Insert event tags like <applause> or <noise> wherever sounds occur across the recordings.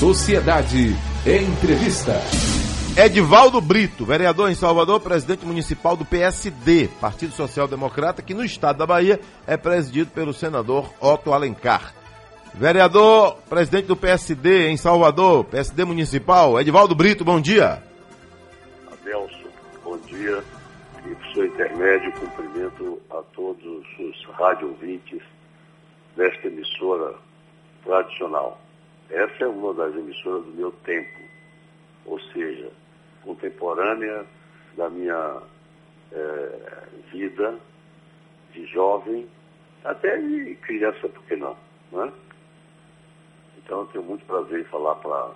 Sociedade. Entrevista. Edivaldo Brito, vereador em Salvador, presidente municipal do PSD, Partido Social Democrata, que no estado da Bahia é presidido pelo senador Otto Alencar. Vereador, presidente do PSD em Salvador, PSD municipal, Edivaldo Brito, bom dia. Adelson, bom dia. E por seu intermédio, cumprimento a todos os rádio ouvintes desta emissora tradicional. Essa é uma das emissoras do meu tempo, ou seja, contemporânea da minha é, vida de jovem, até de criança, por que não? Né? Então eu tenho muito prazer em falar para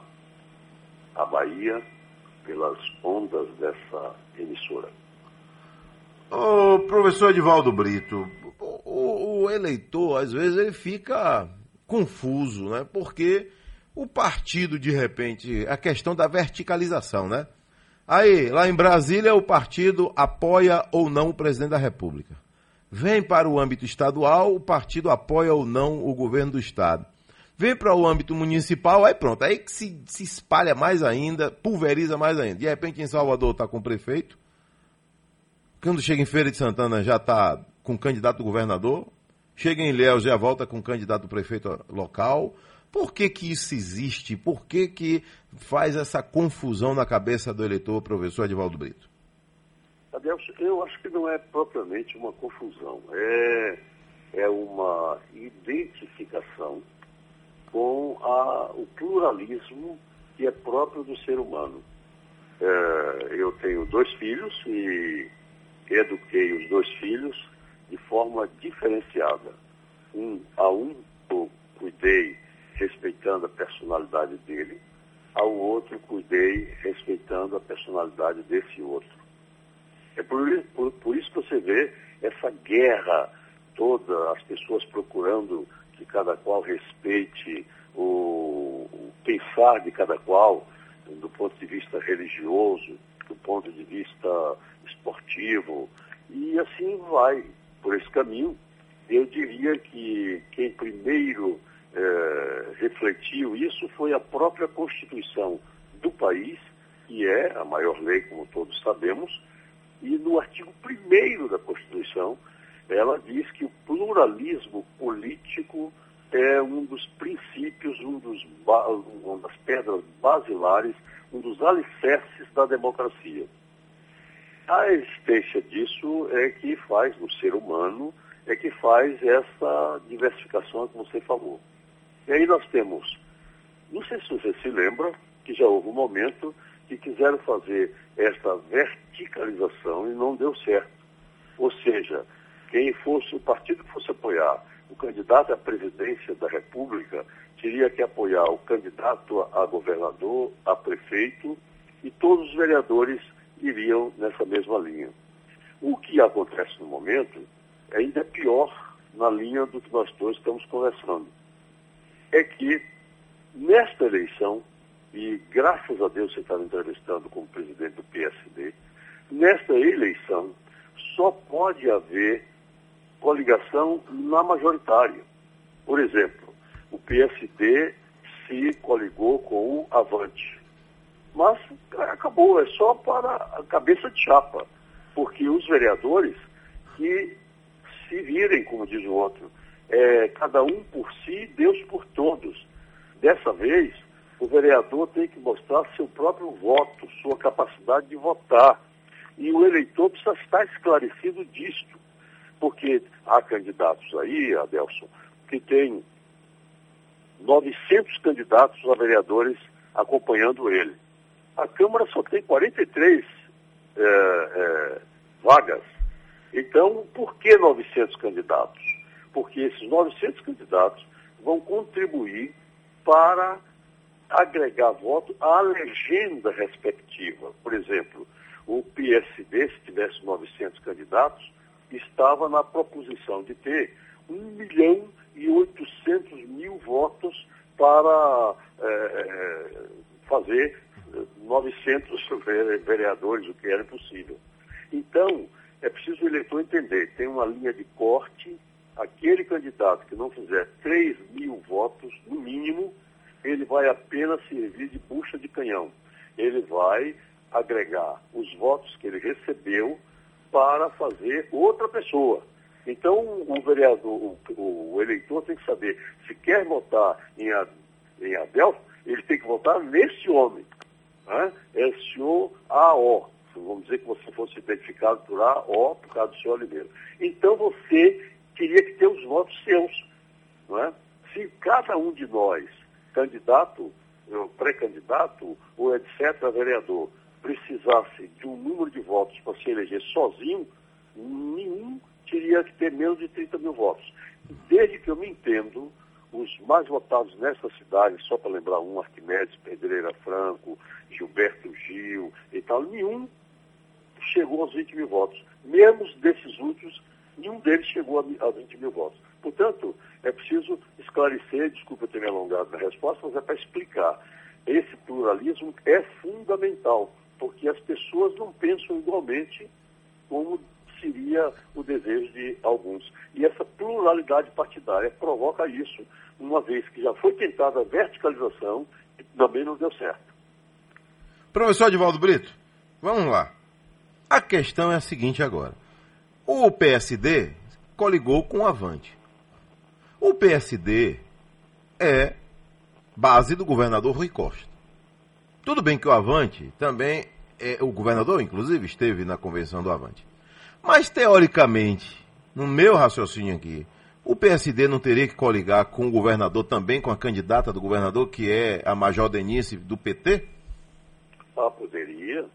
a Bahia pelas ondas dessa emissora. Ô, professor Edivaldo Brito, o, o eleitor, às vezes, ele fica confuso, né? Porque o partido, de repente, a questão da verticalização, né? Aí, lá em Brasília, o partido apoia ou não o presidente da República. Vem para o âmbito estadual, o partido apoia ou não o governo do estado. Vem para o âmbito municipal, aí pronto, aí que se, se espalha mais ainda, pulveriza mais ainda. De repente, em Salvador está com o prefeito, quando chega em Feira de Santana já está com candidato do governador, chega em Léo já volta com candidato do prefeito local, por que, que isso existe? Por que, que faz essa confusão na cabeça do eleitor, professor Edvaldo Brito? Eu acho que não é propriamente uma confusão, é, é uma identificação com a, o pluralismo que é próprio do ser humano. É, eu tenho dois filhos e eduquei os dois filhos de forma diferenciada. Um a um eu cuidei respeitando a personalidade dele, ao outro cuidei respeitando a personalidade desse outro. É por, por, por isso que você vê essa guerra toda, as pessoas procurando que cada qual respeite o, o pensar de cada qual, do ponto de vista religioso, do ponto de vista esportivo, e assim vai por esse caminho. Eu diria que quem primeiro é, refletiu isso foi a própria Constituição do país, que é a maior lei, como todos sabemos, e no artigo 1 da Constituição, ela diz que o pluralismo político é um dos princípios, um dos, uma das pedras basilares, um dos alicerces da democracia. A existência disso é que faz, no ser humano, é que faz essa diversificação que você falou. E aí nós temos, não sei se você se lembra, que já houve um momento que quiseram fazer esta verticalização e não deu certo. Ou seja, quem fosse o partido que fosse apoiar o candidato à presidência da República teria que apoiar o candidato a governador, a prefeito e todos os vereadores iriam nessa mesma linha. O que acontece no momento é ainda pior na linha do que nós dois estamos conversando é que nesta eleição, e graças a Deus você está me entrevistando como presidente do PSD, nesta eleição só pode haver coligação na majoritária. Por exemplo, o PSD se coligou com o Avante. Mas acabou, é só para a cabeça de chapa, porque os vereadores que se virem, como diz o outro, é, cada um por si, Deus por todos. Dessa vez, o vereador tem que mostrar seu próprio voto, sua capacidade de votar. E o eleitor precisa estar esclarecido disto, porque há candidatos aí, Adelson, que tem 900 candidatos a vereadores acompanhando ele. A Câmara só tem 43 é, é, vagas. Então, por que 900 candidatos? Porque esses 900 candidatos vão contribuir para agregar voto à legenda respectiva. Por exemplo, o PSD, se tivesse 900 candidatos, estava na proposição de ter 1 milhão e 800 mil votos para é, fazer 900 vereadores, o que era impossível. Então, é preciso o eleitor entender, tem uma linha de corte aquele candidato que não fizer 3 mil votos, no mínimo, ele vai apenas servir de bucha de canhão. Ele vai agregar os votos que ele recebeu para fazer outra pessoa. Então, o vereador, o, o eleitor tem que saber, se quer votar em, em Abel, ele tem que votar nesse homem. Né? É o senhor A.O. Vamos dizer que você fosse identificado por A.O. por causa do senhor Oliveira. Então, você teria que ter os votos seus. Não é? Se cada um de nós, candidato, pré-candidato ou etc., vereador, precisasse de um número de votos para se eleger sozinho, nenhum teria que ter menos de 30 mil votos. Desde que eu me entendo, os mais votados nessa cidade, só para lembrar um, Arquimedes, Pedreira Franco, Gilberto Gil e tal, nenhum chegou aos 20 mil votos. Mesmo desses últimos, nenhum deles chegou a, a 20 mil votos. Portanto, é preciso esclarecer, desculpa ter me alongado na resposta, mas é para explicar. Esse pluralismo é fundamental, porque as pessoas não pensam igualmente como seria o desejo de alguns. E essa pluralidade partidária provoca isso, uma vez que já foi tentada a verticalização e também não deu certo. Professor Edivaldo Brito, vamos lá. A questão é a seguinte agora. O PSD coligou com o Avante. O PSD é base do governador Rui Costa. Tudo bem que o Avante também é, o governador, inclusive, esteve na convenção do Avante. Mas, teoricamente, no meu raciocínio aqui, o PSD não teria que coligar com o governador também, com a candidata do governador, que é a Major Denise do PT? Ah, poderia,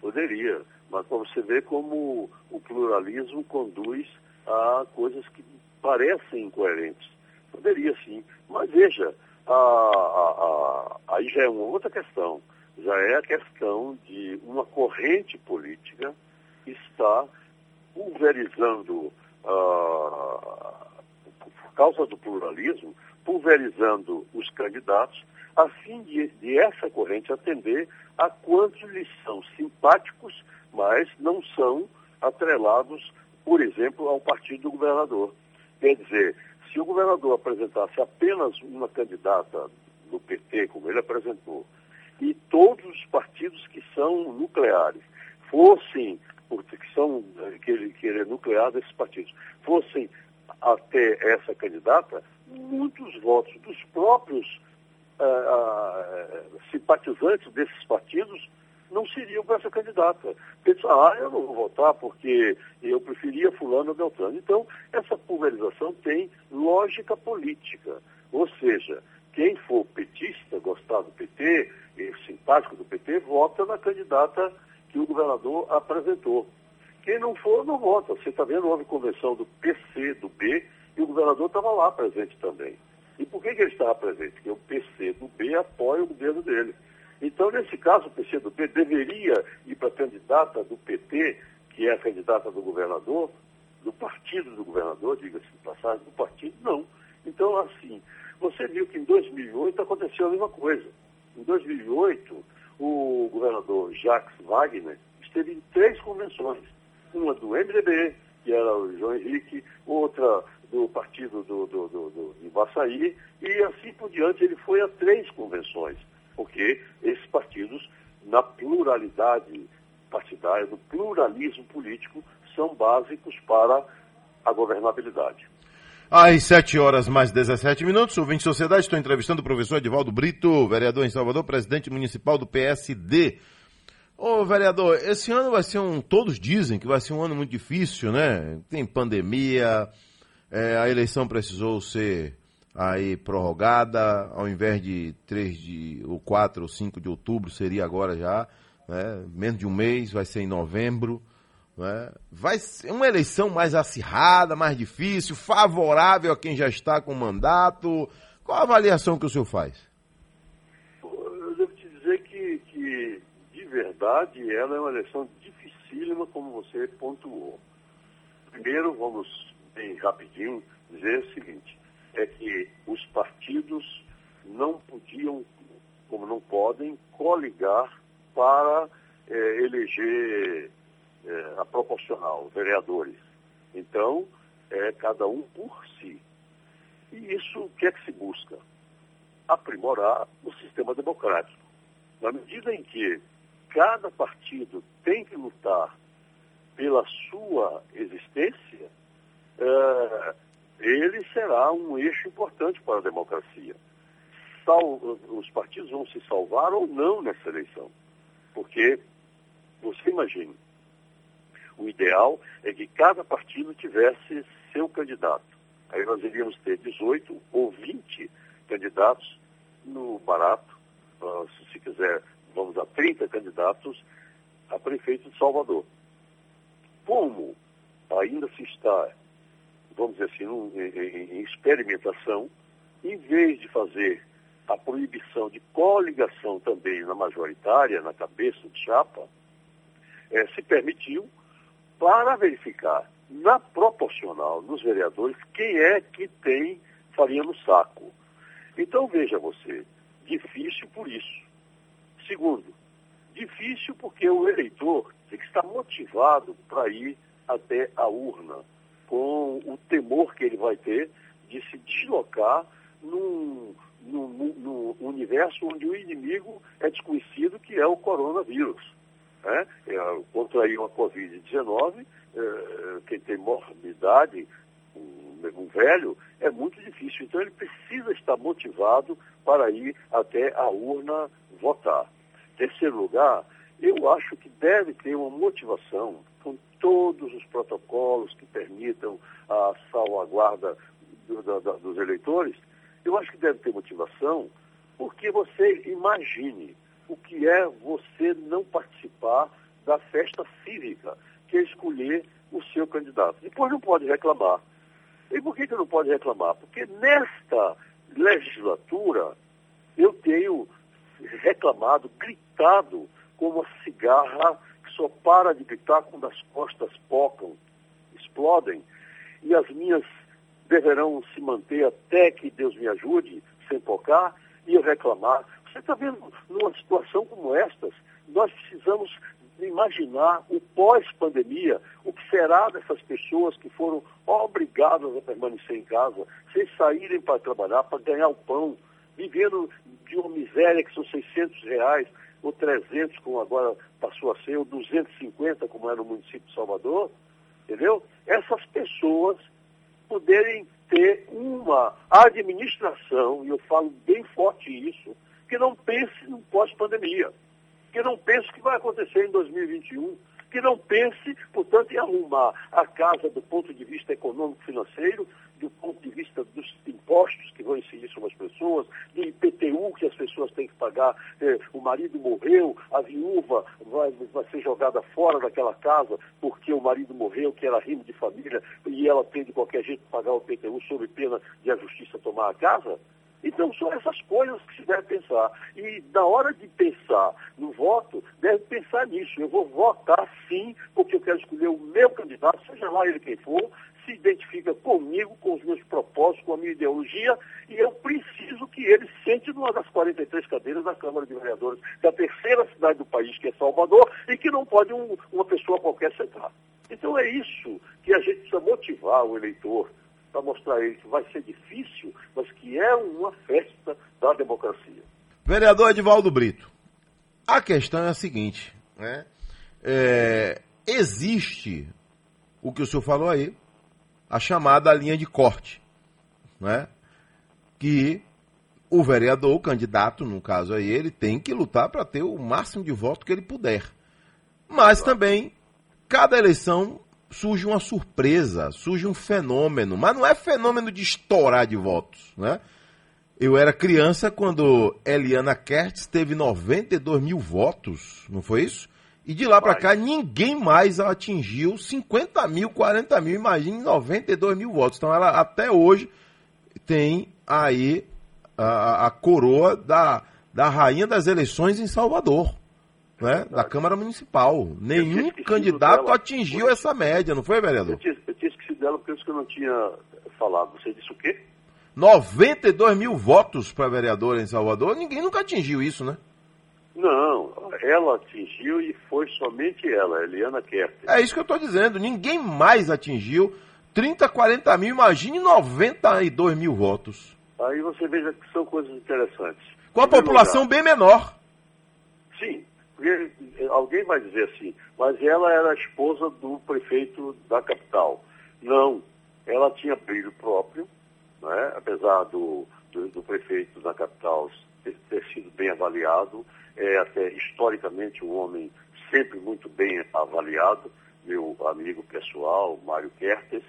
poderia. Mas para você ver como o pluralismo conduz a coisas que parecem incoerentes. Poderia sim. Mas veja, a, a, a, aí já é uma outra questão. Já é a questão de uma corrente política que está pulverizando, por causa do pluralismo, pulverizando os candidatos, a fim de, de essa corrente atender a quantos lhes são simpáticos, mas não são atrelados, por exemplo, ao partido do governador. Quer dizer, se o governador apresentasse apenas uma candidata do PT, como ele apresentou, e todos os partidos que são nucleares fossem, que são que ele, que ele é nuclear desses partidos, fossem até essa candidata, muitos votos dos próprios simpatizantes desses partidos não seriam para essa candidata. Pensam, ah, eu não vou votar porque eu preferia fulano ou Beltrano. Então, essa pulverização tem lógica política. Ou seja, quem for petista, gostar do PT, simpático do PT, vota na candidata que o governador apresentou. Quem não for, não vota. Você está vendo, houve convenção do PC, do B, e o governador estava lá presente também. E por que, que ele estava presente? Porque o PC do B apoia o governo dele. Então, nesse caso, o PCdoB deveria ir para a candidata do PT, que é a candidata do governador, do partido do governador, diga-se de passagem, do partido, não. Então, assim, você viu que em 2008 aconteceu a mesma coisa. Em 2008, o governador Jacques Wagner esteve em três convenções. Uma do MDB, que era o João Henrique, outra do partido do, do, do, do, de e assim por diante ele foi a três convenções porque esses partidos, na pluralidade partidária, no pluralismo político, são básicos para a governabilidade. Às 7 horas mais 17 minutos, o Vinte Sociedade, estou entrevistando o professor Edivaldo Brito, vereador em Salvador, presidente municipal do PSD. Ô, vereador, esse ano vai ser um. Todos dizem que vai ser um ano muito difícil, né? Tem pandemia, é, a eleição precisou ser aí prorrogada, ao invés de 3 de, ou 4 ou 5 de outubro, seria agora já, né? menos de um mês, vai ser em novembro. Né? Vai ser uma eleição mais acirrada, mais difícil, favorável a quem já está com mandato. Qual a avaliação que o senhor faz? Eu devo te dizer que, que de verdade, ela é uma eleição dificílima, como você pontuou. Primeiro, vamos bem rapidinho dizer o seguinte: é que os partidos não podiam, como não podem, coligar para é, eleger é, a proporcional, vereadores. Então, é cada um por si. E isso o que é que se busca? aprimorar o sistema democrático. Na medida em que cada partido tem que lutar pela sua existência, é, ele será um eixo importante para a democracia. Sal, os partidos vão se salvar ou não nessa eleição. Porque, você imagine, o ideal é que cada partido tivesse seu candidato. Aí nós iríamos ter 18 ou 20 candidatos no barato, uh, se quiser, vamos a 30 candidatos a prefeito de Salvador. Como ainda se está, vamos dizer assim, um, em, em experimentação, em vez de fazer a proibição de coligação também na majoritária, na cabeça de chapa, é, se permitiu para verificar na proporcional nos vereadores quem é que tem farinha no saco. Então veja você, difícil por isso. Segundo, difícil porque o eleitor tem que estar motivado para ir até a urna, com o temor que ele vai ter de se deslocar num, num, num universo onde o inimigo é desconhecido, que é o coronavírus. Né? É, contrair uma Covid-19, é, quem tem morbidade, um, um velho, é muito difícil. Então ele precisa estar motivado para ir até a urna votar. Terceiro lugar, eu acho que deve ter uma motivação com todos os protocolos que permitam a salvaguarda do, do, dos eleitores. Eu acho que deve ter motivação porque você imagine o que é você não participar da festa cívica, que é escolher o seu candidato. Depois não pode reclamar. E por que, que não pode reclamar? Porque nesta legislatura eu tenho reclamado, gritado como uma cigarra que só para de gritar quando as costas pocam, explodem, e as minhas deverão se manter até que Deus me ajude, sem pocar, e eu reclamar. Você está vendo, numa situação como estas, nós precisamos imaginar o pós-pandemia, o que será dessas pessoas que foram obrigadas a permanecer em casa, sem saírem para trabalhar, para ganhar o pão, vivendo de uma miséria que são 600 reais, ou 300, como agora passou a ser, ou 250, como era no município de Salvador, entendeu? Essas pessoas poderem ter uma administração, e eu falo bem forte isso, que não pense no pós-pandemia, que não pense o que vai acontecer em 2021, que não pense, portanto, em arrumar a casa do ponto de vista econômico-financeiro, do ponto de vista dos impostos que vão incidir sobre as pessoas, do IPTU que as pessoas têm que pagar, eh, o marido morreu, a viúva vai, vai ser jogada fora daquela casa porque o marido morreu, que era rimo de família, e ela tem de qualquer jeito que pagar o IPTU sob pena de a justiça tomar a casa. Então, são essas coisas que se deve pensar. E na hora de pensar no voto, deve pensar nisso. Eu vou votar sim, porque eu quero escolher o meu candidato, seja lá ele quem for, se identifica comigo, com os meus propósitos, com a minha ideologia, e eu preciso que ele sente numa das 43 cadeiras da Câmara de Vereadores da terceira cidade do país, que é Salvador, e que não pode um, uma pessoa qualquer sentar. Então é isso que a gente precisa motivar o eleitor para mostrar a ele que vai ser difícil, mas que é uma festa da democracia. Vereador Edivaldo Brito, a questão é a seguinte, né? É, existe o que o senhor falou aí, a chamada linha de corte, né? Que o vereador, o candidato, no caso aí, ele tem que lutar para ter o máximo de voto que ele puder. Mas também, cada eleição surge uma surpresa, surge um fenômeno, mas não é fenômeno de estourar de votos, né? Eu era criança quando Eliana Kertz teve 92 mil votos, não foi isso? E de lá para cá ninguém mais atingiu 50 mil, 40 mil, imagine 92 mil votos. Então ela até hoje tem aí a, a coroa da, da rainha das eleições em Salvador né, da Câmara Municipal. Nenhum candidato dela, atingiu porque... essa média, não foi, vereador? Eu tinha, eu tinha esquecido dela porque isso que eu não tinha falado. Você disse o quê? 92 mil votos para vereador em Salvador, ninguém nunca atingiu isso, né? Não, ela atingiu e foi somente ela, Eliana Kerr. É isso que eu estou dizendo, ninguém mais atingiu 30, 40 mil, imagine 92 mil votos. Aí você veja que são coisas interessantes. Com a população lugar, bem menor. Sim, porque alguém vai dizer assim, mas ela era a esposa do prefeito da capital. Não, ela tinha brilho próprio, né? apesar do, do, do prefeito da capital ter, ter, sido bem avaliado, é até historicamente um homem sempre muito bem avaliado, meu amigo pessoal, Mário Kertes,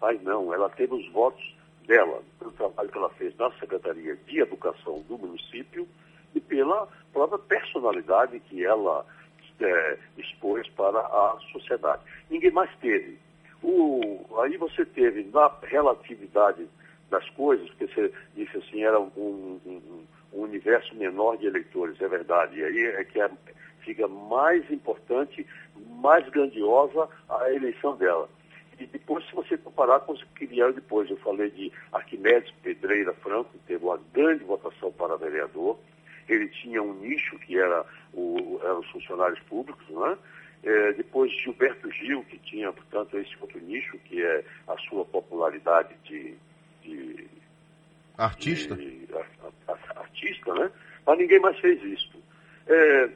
mas não, ela teve os votos dela, pelo trabalho que ela fez na Secretaria de Educação do município e pela própria personalidade que ela é, expôs para a sociedade. Ninguém mais teve. O, aí você teve, na relatividade das coisas, porque você disse assim, era um, um, um universo menor de eleitores, é verdade. E aí é que é, fica mais importante, mais grandiosa a eleição dela. E depois, se você comparar com os que vieram depois, eu falei de Arquimedes Pedreira Franco, que teve uma grande votação para vereador. Ele tinha um nicho que era o, eram os funcionários públicos, né? É, depois Gilberto Gil, que tinha, portanto, esse outro nicho, que é a sua popularidade de. de artista? De, a, a, artista, né? Mas ninguém mais fez isso. É,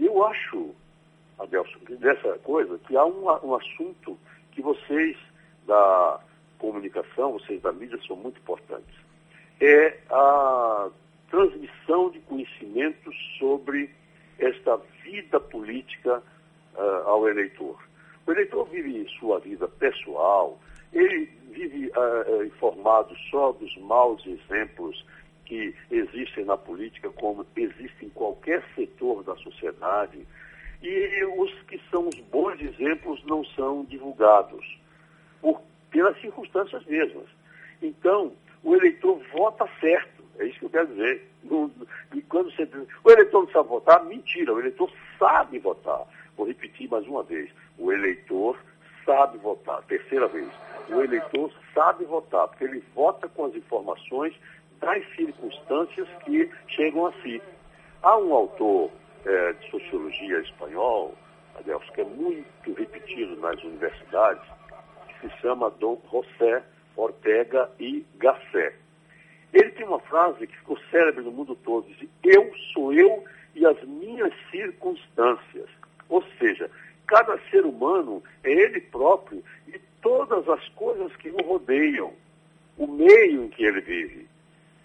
eu acho, Adelson, dessa coisa, que há um, um assunto que vocês da comunicação, vocês da mídia, são muito importantes. É a transmissão de conhecimentos sobre esta vida política uh, ao eleitor. O eleitor vive sua vida pessoal, ele vive uh, informado só dos maus exemplos que existem na política, como existem em qualquer setor da sociedade, e os que são os bons exemplos não são divulgados, por, pelas circunstâncias mesmas. Então, o eleitor vota certo, é isso que eu quero dizer. e quando você diz, o eleitor não sabe votar, mentira, o eleitor sabe votar. Vou repetir mais uma vez, o eleitor sabe votar, terceira vez. O eleitor sabe votar, porque ele vota com as informações das circunstâncias que chegam a si. Há um autor é, de sociologia espanhol, Adelso, que é muito repetido nas universidades, que se chama Dom José Ortega e Gasset. Ele tem uma frase que ficou célebre no mundo todo, diz, eu sou eu e as minhas circunstâncias. Ou seja, cada ser humano é ele próprio e todas as coisas que o rodeiam, o meio em que ele vive.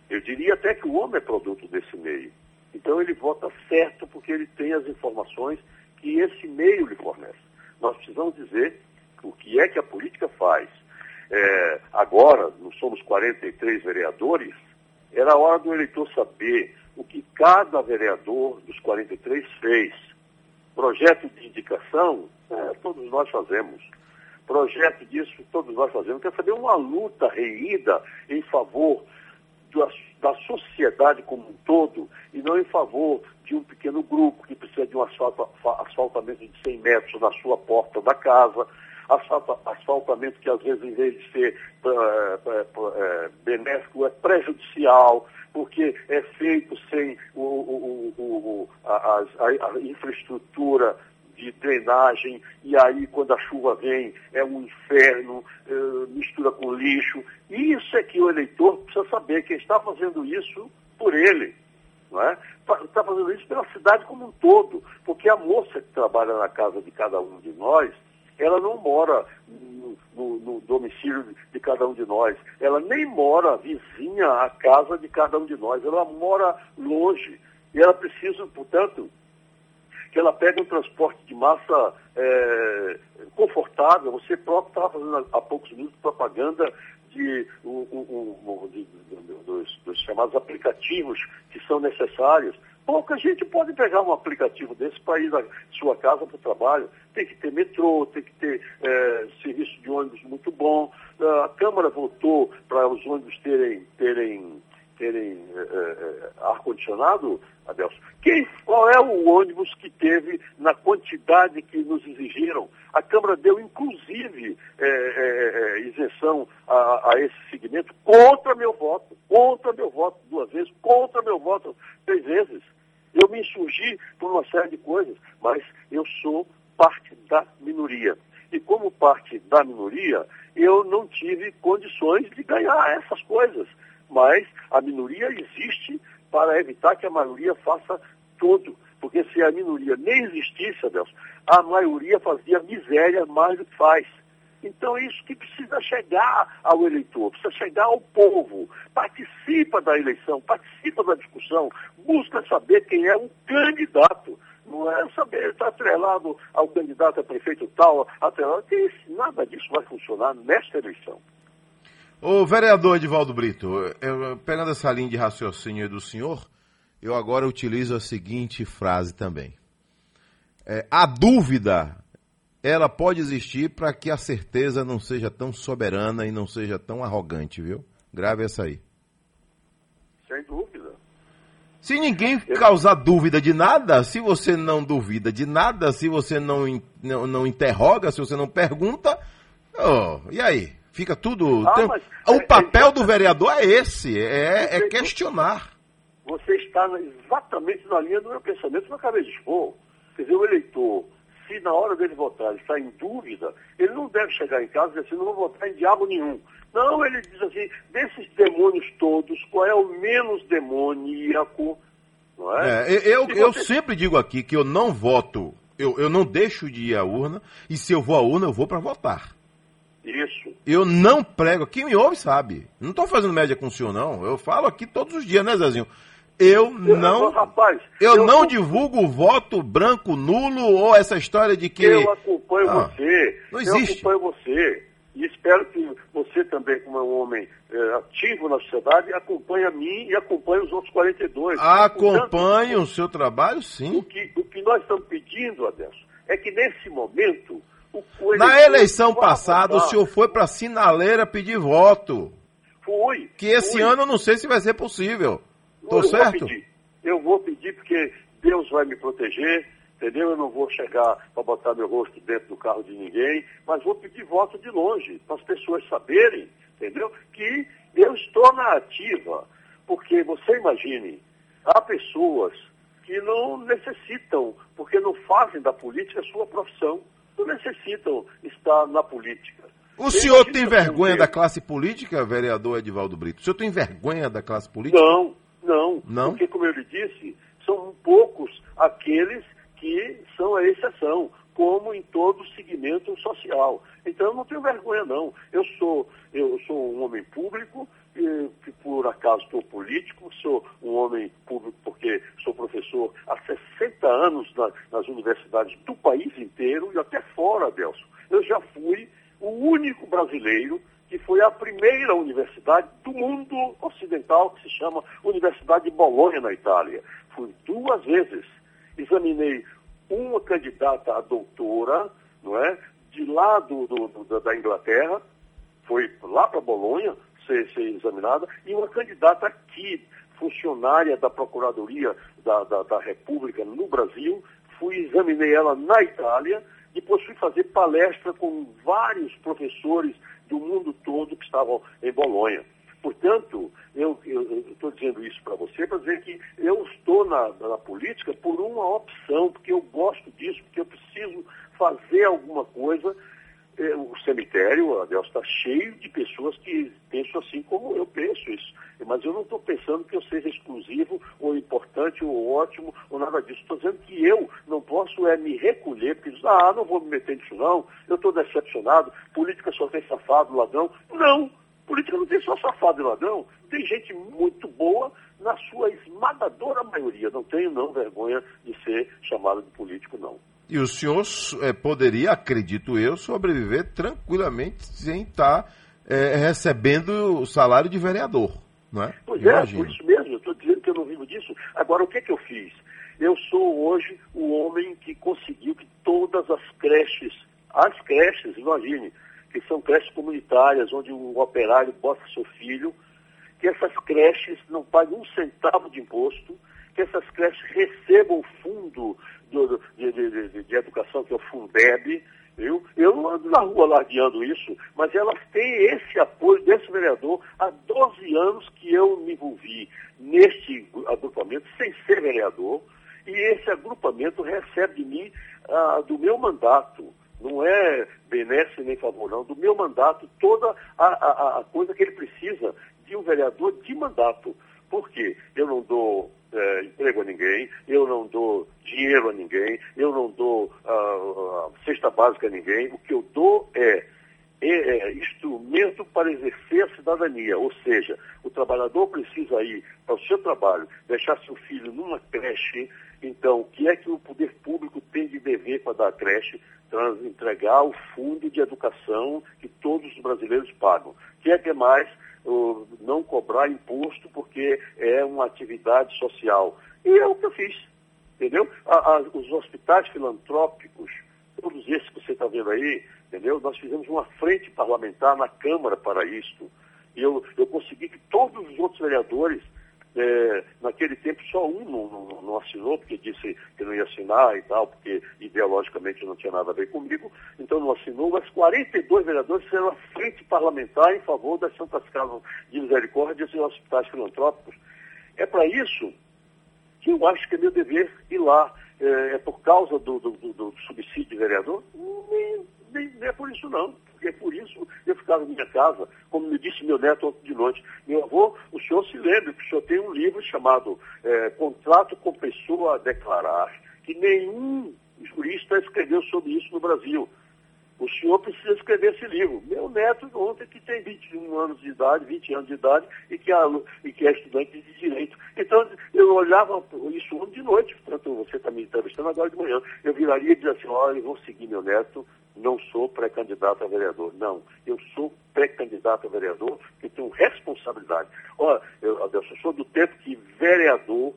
Eu diria até que o homem é produto desse meio. Então ele vota certo porque ele tem as informações que esse meio lhe fornece. Nós precisamos dizer o que é que a política faz. É, agora, nós somos 43 vereadores, era hora do eleitor saber o que cada vereador dos 43 fez. Projeto de indicação, é, todos nós fazemos. Projeto disso, todos nós fazemos. Quer saber uma luta reída em favor da sociedade como um todo e não em favor de um pequeno grupo que precisa de um asfalto, asfaltamento de 100 metros na sua porta da casa, asfaltamento que às vezes em vez de ser é, benéfico é prejudicial, porque é feito sem o, o, o, a, a, a infraestrutura de drenagem, e aí quando a chuva vem é um inferno, é, mistura com lixo. Isso é que o eleitor precisa saber, quem está fazendo isso por ele. Não é? Está fazendo isso pela cidade como um todo, porque a moça que trabalha na casa de cada um de nós, ela não mora no, no, no, domicílio de cada um de nós. Ela nem mora vizinha à casa de cada um de nós. Ela mora longe. E ela precisa, portanto, que ela pegue um transporte de massa é, confortável. Você próprio estava fazendo há poucos minutos propaganda de, um, um, um, de, dos, dos, chamados aplicativos que são necessários. Pouca gente pode pegar um aplicativo desse para ir da sua casa para o trabalho. Tem que ter metrô, tem que ter é, serviço de ônibus muito bom. A Câmara votou para os ônibus terem, terem terem é, é, ar-condicionado, Adelson, quem, qual é o ônibus que teve na quantidade que nos exigiram? A Câmara deu, inclusive, isenção a, a, esse segmento contra meu voto, contra meu voto duas vezes, contra meu voto três vezes. Eu me insurgi por uma série de coisas, mas eu sou parte da minoria. E como parte da minoria, eu não tive condições de ganhar essas coisas Mas a minoria existe para evitar que a maioria faça tudo. Porque se a minoria nem existisse, a maioria fazia miséria mais do que faz. Então é isso que precisa chegar ao eleitor, precisa chegar ao povo. Participa da eleição, participa da discussão, busca saber quem é o candidato. Não é saber, está atrelado ao candidato a prefeito tal, atrelado. Nada disso vai funcionar nesta eleição. O vereador Edivaldo Brito, eu, pegando essa linha de raciocínio do senhor, eu agora utilizo a seguinte frase também. É, a dúvida, ela pode existir para que a certeza não seja tão soberana e não seja tão arrogante, viu? Grave essa aí. Sem dúvida. Se ninguém causar dúvida de nada, se você não duvida de nada, se você não, não, não interroga, se você não pergunta, oh, e aí? Fica tudo. Ah, tem... O é, papel é, do vereador é esse, é, é questionar. Você está exatamente na linha do meu pensamento que eu acabei de expor. Quer dizer, o eleitor, se na hora dele votar ele está em dúvida, ele não deve chegar em casa e dizer assim, não vou votar em diabo nenhum. Não, ele diz assim, desses demônios todos, qual é o menos demoníaco? Não é? é eu, eu você... sempre digo aqui que eu não voto, eu, eu não deixo de ir à urna, e se eu vou à urna, eu vou para votar. Isso. Eu não prego. Quem me ouve sabe. Não estou fazendo média com o senhor, não. Eu falo aqui todos os dias, né, Zezinho? Eu não. Rapaz, eu, eu não divulgo voto branco nulo ou essa história de que. Eu acompanho ah, você. Não existe. Eu acompanho você. E espero que você também, como é um homem é, ativo na sociedade, acompanhe a mim e acompanhe os outros 42. Acompanhe o seu trabalho, sim. O que, o que nós estamos pedindo, Adelson, é que nesse momento na eleição passada, o senhor foi para Sinaleira pedir voto. Fui. Que esse fui. ano eu não sei se vai ser possível. Tô certo? Vou eu vou pedir porque Deus vai me proteger, entendeu? Eu não vou chegar para botar meu rosto dentro do carro de ninguém, mas vou pedir voto de longe, para as pessoas saberem, entendeu? Que eu estou na ativa. Porque você imagine, há pessoas que não necessitam, porque não fazem da política a sua profissão não necessitam estar na política. O senhor tem vergonha da classe política, vereador Edivaldo Brito? O senhor tem vergonha da classe política? Não, não. Não? Porque, como eu lhe disse, são poucos aqueles que são a exceção, como em todo segmento social. Então, eu não tenho vergonha, não. Eu sou, eu sou um homem público, que por acaso estou político, sou um homem público porque sou professor há 60 anos na, nas universidades do país inteiro e até fora, Delso. Eu já fui o único brasileiro que foi a primeira universidade do mundo ocidental que se chama Universidade de Bolonha, na Itália. Fui duas vezes. Examinei uma candidata a doutora, não é? De lá do, do, do da Inglaterra, foi lá para Bolonha, ser, ser examinada, e uma candidata aqui, funcionária da Procuradoria da, da, da República no Brasil, fui examinei ela na Itália, depois fui fazer palestra com vários professores do mundo todo que estavam em Bolonha. Portanto, eu estou dizendo isso para você para dizer que eu estou na, na, política por uma opção, porque eu gosto disso, porque eu preciso fazer alguma coisa o cemitério, Adelso, está cheio de pessoas que pensam assim como eu penso isso. Mas eu não estou pensando que eu seja exclusivo, ou importante, ou ótimo, ou nada disso. Estou dizendo que eu não posso é me recolher, porque diz, ah, não vou me meter nisso não, eu estou decepcionado, política só tem safado, ladrão. Não! Política não tem só safado e ladrão, tem gente muito boa na sua esmagadora maioria. Não tenho não vergonha de ser chamado de político, não. E o senhor é, poderia, acredito eu, sobreviver tranquilamente sem estar é, recebendo o salário de vereador, não é? Pois é, por isso mesmo, eu estou dizendo que eu não vivo disso. Agora, o que, que eu fiz? Eu sou hoje o homem que conseguiu que todas as creches, as creches, imagine, que são creches comunitárias, onde o operário bota seu filho, que essas creches não paguem um centavo de imposto, que essas creches recebam o fundo do, de, de, de, de, educação, que é o Fundeb, viu? Eu não ando na rua largueando isso, mas elas têm esse apoio desse vereador há 12 anos que eu me envolvi neste agrupamento, sem ser vereador, e esse agrupamento recebe de mim ah, do meu mandato, não é benesse nem favor, não, do meu mandato, toda a, a, a coisa que ele precisa de um vereador de mandato. Por quê? Eu não dou é, emprego a ninguém, eu não dou dinheiro a ninguém, eu não dou uh, cesta básica a ninguém. O que eu dou é, é, é, instrumento para exercer a cidadania. Ou seja, o trabalhador precisa ir para o seu trabalho, deixar seu filho numa creche. Então, o que é que o poder público tem de dever para dar a creche? Trans, entregar o fundo de educação que todos os brasileiros pagam. O que é que mais? não cobrar imposto porque é uma atividade social. E é o que eu fiz, entendeu? A, a, os hospitais filantrópicos, todos esses que você está vendo aí, entendeu? Nós fizemos uma frente parlamentar na Câmara para isto. E eu, eu consegui que todos os outros vereadores é, naquele tempo só um não, não, não, assinou, porque disse que não ia assinar e tal, porque ideologicamente não tinha nada a ver comigo, então não assinou, mas 42 vereadores fizeram a frente parlamentar em favor das Santas Casas de Misericórdia e hospitais filantrópicos. É para isso que eu acho que é meu dever ir lá. É, é por causa do, do, do, do subsídio vereador? Nem, nem, nem é por isso não porque é por isso eu ficava na minha casa, como me disse meu neto ontem de noite. Meu avô, o senhor se lembra que o senhor tem um livro chamado é, Contrato com Pessoa a Declarar, que nenhum jurista escreveu sobre isso no Brasil. O senhor precisa escrever esse livro. Meu neto, ontem, que tem 21 anos de idade, 20 anos de idade, e que, é, e que é estudante de direito. Então, eu olhava isso ontem de noite, portanto, você está me entrevistando agora de manhã. Eu viraria e dizia assim, olha, eu vou seguir meu neto, não sou pré-candidato a vereador. Não, eu sou pré-candidato a vereador, porque tenho responsabilidade. Olha, eu, Adelson, sou do tempo que vereador,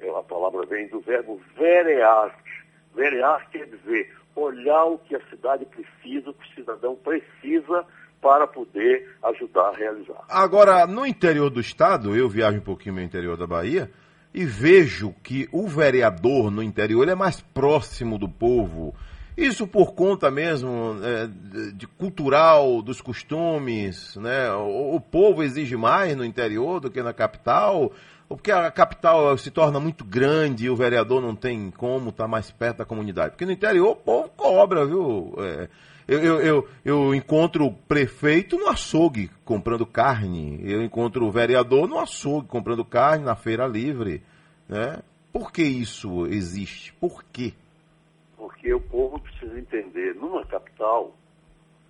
é, a palavra vem do verbo verear. Verear quer dizer olhar o que a cidade precisa, o que o cidadão precisa para poder ajudar a realizar. Agora, no interior do estado, eu viajo um pouquinho no interior da Bahia e vejo que o vereador no interior é mais próximo do povo. Isso por conta mesmo é, de cultural, dos costumes, né? O, o povo exige mais no interior do que na capital porque a capital se torna muito grande e o vereador não tem como estar tá mais perto da comunidade. Porque no interior o povo cobra, viu? É, eu, eu, eu, eu, encontro o prefeito no açougue comprando carne, eu encontro o vereador no açougue comprando carne na feira livre. Né? Por que isso existe? Por quê? Porque o povo precisa entender, numa capital,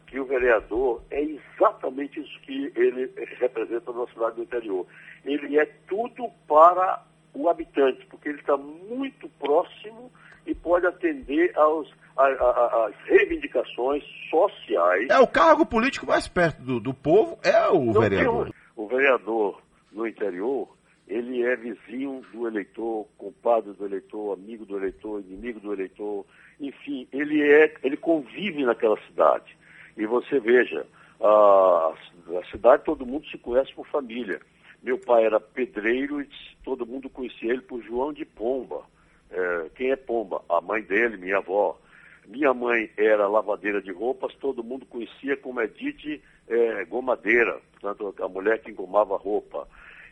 que o vereador é exatamente isso que ele representa na cidade do interior. Ele é tudo para o habitante, porque ele está muito próximo e pode atender aos, às reivindicações sociais. É o cargo político mais perto do, do povo, é o Não vereador. o vereador no interior, ele é vizinho do eleitor, compadre do eleitor, amigo do eleitor, inimigo do eleitor, enfim, ele é, ele convive naquela cidade. E você veja, a, a cidade todo mundo se conhece por família. Meu pai era pedreiro e todo mundo conhecia ele por João de Pomba. É, quem é Pomba? A mãe dele, minha avó. Minha mãe era lavadeira de roupas, todo mundo conhecia como Edith é, Gomadeira, portanto, a mulher que engomava roupa.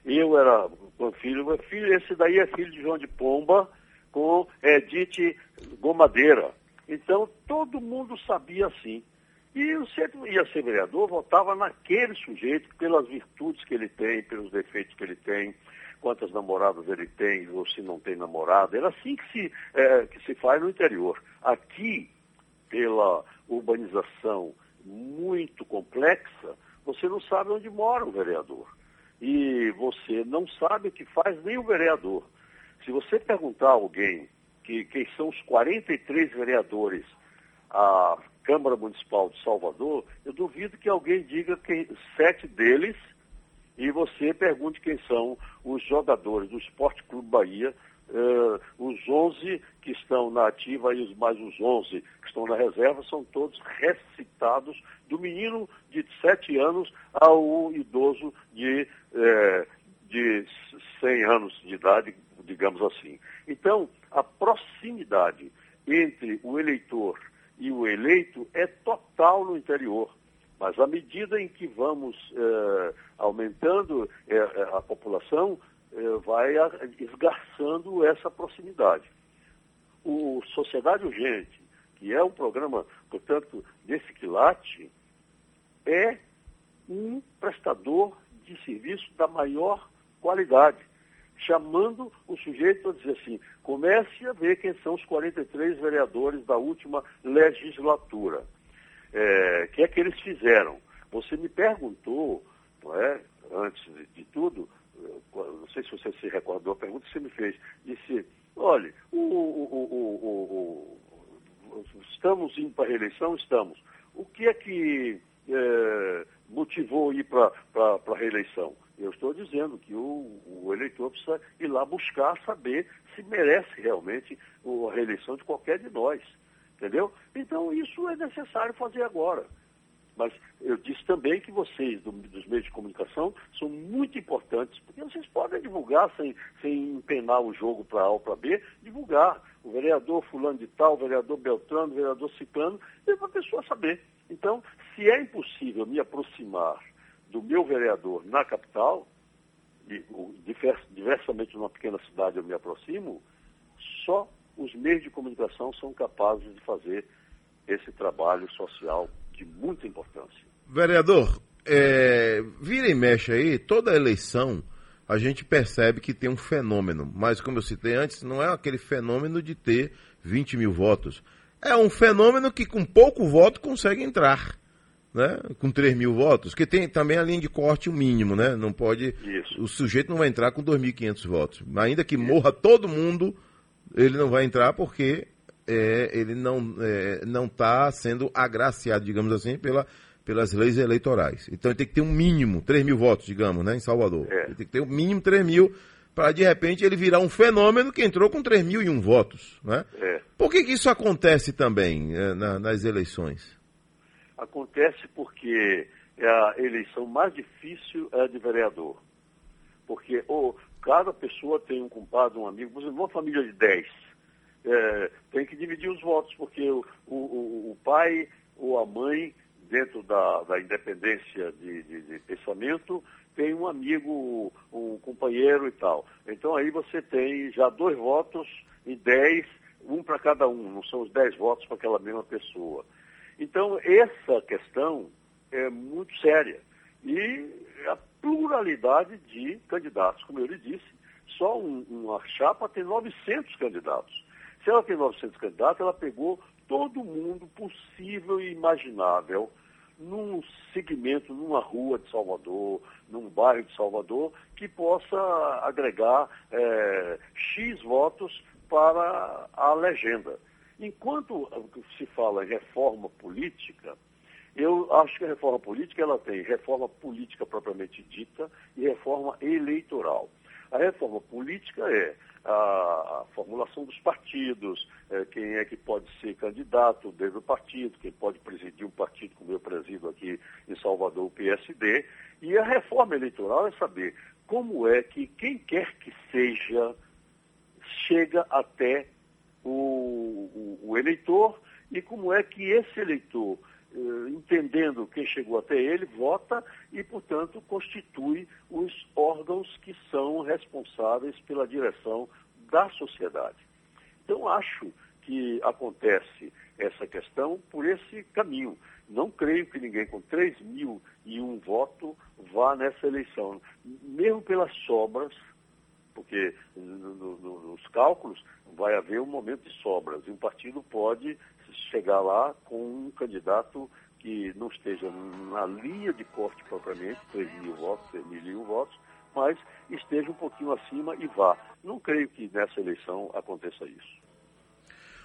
Eu era filho, meu filho, esse daí é filho de João de Pomba com Edith Gomadeira. Então, todo mundo sabia assim. E o centro ia ser vereador, votava naquele sujeito pelas virtudes que ele tem, pelos defeitos que ele tem, quantas namoradas ele tem, ou se não tem namorada. Era assim que se, é, que se faz no interior. Aqui, pela urbanização muito complexa, você não sabe onde mora o vereador. E você não sabe o que faz nem o vereador. Se você perguntar a alguém que, quem são os 43 vereadores a Câmara Municipal de Salvador, eu duvido que alguém diga que sete deles e você pergunte quem são os jogadores do Esporte Clube Bahia, uh, os 11 que estão na ativa e os mais os 11 que estão na reserva são todos recitados do menino de 7 anos ao idoso de, uh, de 100 anos de idade, digamos assim. Então, a proximidade entre o eleitor e o eleito é total no interior. Mas à medida em que vamos eh, aumentando eh, a população, eh, vai esgarçando essa proximidade. O Sociedade Urgente, que é um programa, portanto, desse quilate, é um prestador de serviço da maior qualidade, chamando o sujeito a dizer assim, comece a ver quem são os 43 vereadores da última legislatura. É, que é que eles fizeram? Você me perguntou, não é, antes de, de tudo, não sei se você se recordou a pergunta que você me fez, disse, olha, o, o, o, estamos indo para a reeleição? Estamos. O que é que é, motivou ir para a reeleição? Eu estou dizendo que o, o, eleitor precisa ir lá buscar saber se merece realmente a reeleição de qualquer de nós. Entendeu? Então isso é necessário fazer agora. Mas eu disse também que vocês, do, dos meios de comunicação, são muito importantes, porque vocês podem divulgar sem, sem empenar o jogo para A ou para B, divulgar. O vereador fulano de tal, o vereador Beltrano, o vereador Ciclano, é para a pessoa saber. Então, se é impossível me aproximar do meu vereador na capital, diversamente numa pequena cidade eu me aproximo, só os meios de comunicação são capazes de fazer esse trabalho social de muita importância. Vereador, é, vira e mexe aí, toda eleição a gente percebe que tem um fenômeno, mas como eu citei antes, não é aquele fenômeno de ter 20 mil votos. É um fenômeno que com pouco voto consegue entrar. Né? Com 3 mil votos, que tem também a linha de corte o mínimo, né? Não pode. Isso. O sujeito não vai entrar com 2.500 votos. Ainda que Isso. morra todo mundo, ele não vai entrar porque é, ele não é, não está sendo agraciado, digamos assim, pela, pelas leis eleitorais. Então ele tem que ter um mínimo, 3 mil votos, digamos, né, em Salvador. É. Ele tem que ter um mínimo 3 mil para de repente ele virar um fenômeno que entrou com 3 mil e um votos. Né? É. Por que, que isso acontece também é, na, nas eleições? Acontece porque é a eleição mais difícil é a de vereador. Porque oh, cada pessoa tem um compadre, um amigo, uma família de 10 é, tem que dividir os votos, porque o, o, o pai ou a mãe, dentro da, da independência de, de, de, pensamento, tem um amigo, um companheiro e tal. Então aí você tem já dois votos e dez, um para cada um, não são os dez votos para aquela mesma pessoa. Então essa questão é muito séria. E a pluralidade de candidatos, como eu lhe disse, só um, uma chapa tem 900 candidatos. Se ela tem 900 candidatos, ela pegou todo mundo possível e imaginável num segmento, numa rua de Salvador, num bairro de Salvador, que possa agregar é, X votos para a legenda. Enquanto se fala em reforma política, eu acho que a reforma política ela tem reforma política propriamente dita e reforma eleitoral. A reforma política é a, formulação dos partidos, é, quem é que pode ser candidato dentro do partido, quem pode presidir um partido como eu presido aqui em Salvador, o PSD. E a reforma eleitoral é saber como é que quem quer que seja chega até o, o, o eleitor e como é que esse eleitor eh, entendendo quem chegou até ele, vota e, portanto, constitui os órgãos que são responsáveis pela direção da sociedade. Então, acho que acontece essa questão por esse caminho. Não creio que ninguém com 3 mil e um voto vá nessa eleição, mesmo pelas sobras, porque no, no, nos cálculos vai haver um momento de sobras e um partido pode chegar lá com um candidato que não esteja na linha de corte propriamente, 3 mil votos, 3 mil votos, mas esteja um pouquinho acima e vá. Não creio que nessa eleição aconteça isso.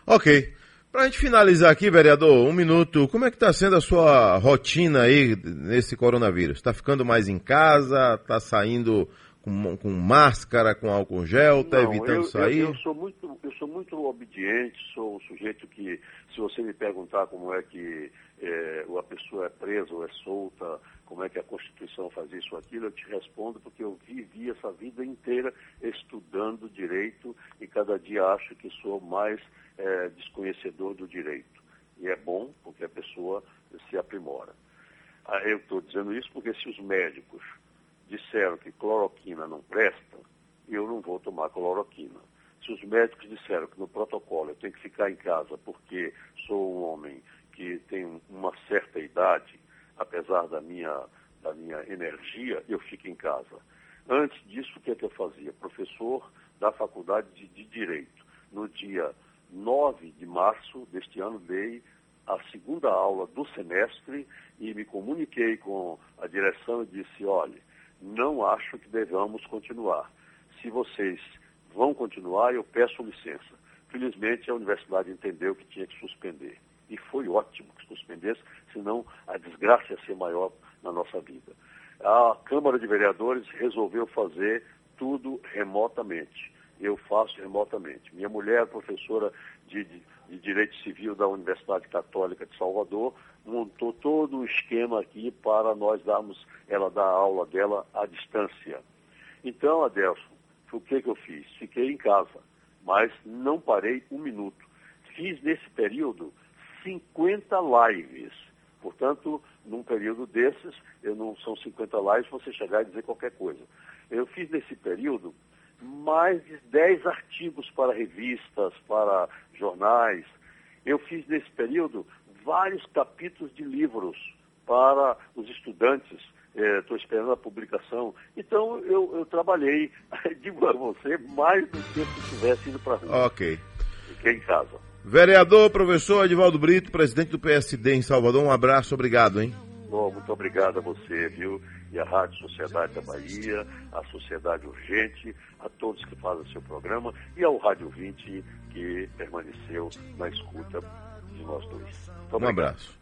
Ok. Para a gente finalizar aqui, vereador, um minuto, como é que está sendo a sua rotina aí nesse coronavírus? Está ficando mais em casa? Está saindo com, com máscara, com álcool gel, está evitando eu, sair? Eu, eu, sou muito, eu sou muito obediente, sou um sujeito que, se você me perguntar como é que é, a pessoa é presa ou é solta, como é que a Constituição faz isso ou aquilo, eu te respondo porque eu vivi essa vida inteira estudando direito e cada dia acho que sou mais é, desconhecedor do direito. E é bom porque a pessoa se aprimora. Ah, eu estou dizendo isso porque se os médicos disseram que cloroquina não presta, eu não vou tomar cloroquina. Se os médicos disseram que no protocolo eu tenho que ficar em casa porque sou um homem que tem uma certa idade, apesar da minha, da minha energia, eu fico em casa. Antes disso, o que é que eu fazia? Professor da Faculdade de, de Direito. No dia 9 de março deste ano, dei a segunda aula do semestre e me comuniquei com a direção e disse: olha, não acho que devamos continuar. Se vocês vão continuar, eu peço licença. Felizmente, a universidade entendeu que tinha que suspender. E foi ótimo que suspendesse, senão a desgraça ia ser maior na nossa vida. A Câmara de Vereadores resolveu fazer tudo remotamente. Eu faço remotamente. Minha mulher, professora de, de, de Direito Civil da Universidade Católica de Salvador, montou todo o esquema aqui para nós darmos, ela dar a aula dela à distância. Então, Adelson, o que, que eu fiz? Fiquei em casa, mas não parei um minuto. Fiz nesse período 50 lives. Portanto, num período desses, eu não são 50 lives você chegar e dizer qualquer coisa. Eu fiz nesse período mais de 10 artigos para revistas, para jornais. Eu fiz nesse período vários capítulos de livros para os estudantes. Estou é, esperando a publicação. Então, eu, eu trabalhei, <laughs> digo a você, mais do que se estivesse indo para a rua. Ok. Fiquei em casa. Vereador, professor Edivaldo Brito, presidente do PSD em Salvador, um abraço, obrigado, hein? Bom, muito obrigado a você, viu? E a Rádio Sociedade da Bahia, a Sociedade Urgente, a todos que fazem seu programa e ao Rádio 20 que permaneceu na escuta de nós dois. um abraço.